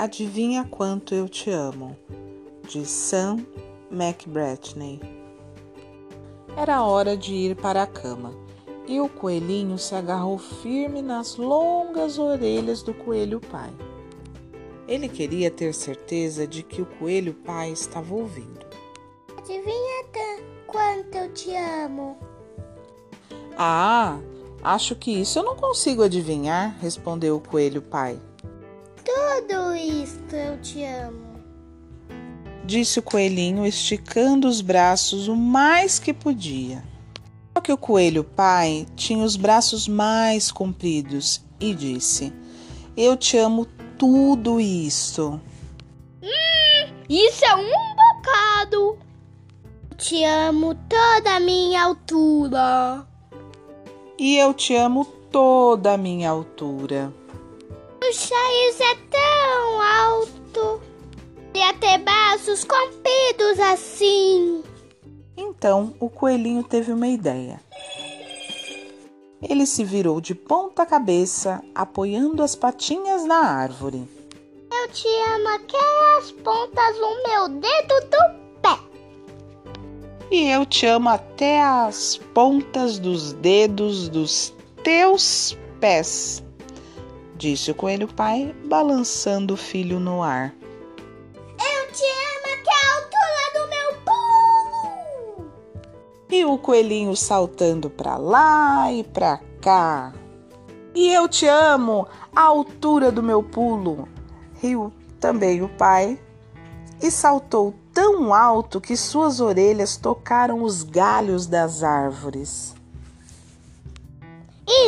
Adivinha quanto eu te amo, de Sam McBratney. Era hora de ir para a cama e o coelhinho se agarrou firme nas longas orelhas do coelho pai. Ele queria ter certeza de que o coelho pai estava ouvindo. Adivinha quanto eu te amo? Ah, acho que isso eu não consigo adivinhar, respondeu o coelho pai tudo isto eu te amo. Disse o coelhinho, esticando os braços o mais que podia. Só que o coelho pai tinha os braços mais compridos e disse: Eu te amo tudo isto. Hum, isso é um bocado. Te amo toda a minha altura. E eu te amo toda a minha altura. Puxa, isso é tão alto. Ia ter braços compridos assim. Então o coelhinho teve uma ideia. Ele se virou de ponta cabeça, apoiando as patinhas na árvore. Eu te amo até as pontas do meu dedo do pé. E eu te amo até as pontas dos dedos dos teus pés disse o coelho pai, balançando o filho no ar. Eu te amo até a altura do meu pulo! E o coelhinho saltando para lá e para cá. E eu te amo à altura do meu pulo, riu também o pai e saltou tão alto que suas orelhas tocaram os galhos das árvores.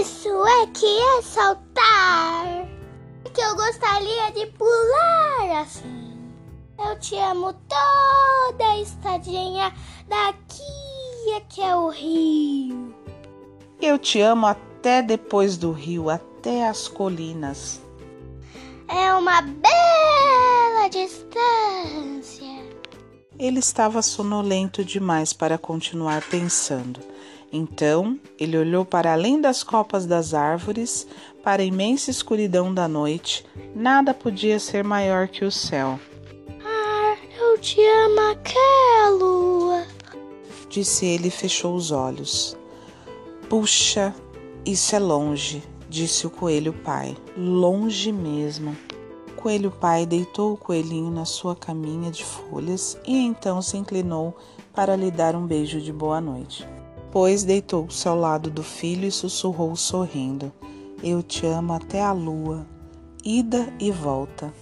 Isso é que é saltar. Que eu gostaria de pular assim. Eu te amo toda a estadinha daqui até o rio. Eu te amo até depois do rio, até as colinas. É uma bela Ele estava sonolento demais para continuar pensando. Então ele olhou para além das copas das árvores, para a imensa escuridão da noite. Nada podia ser maior que o céu. Ah, eu te amo, aquela lua, disse ele e fechou os olhos. Puxa, isso é longe, disse o coelho pai. Longe mesmo. Coelho pai deitou o coelhinho na sua caminha de folhas e então se inclinou para lhe dar um beijo de boa noite. Depois deitou-se ao lado do filho e sussurrou sorrindo: Eu te amo até a lua, ida e volta.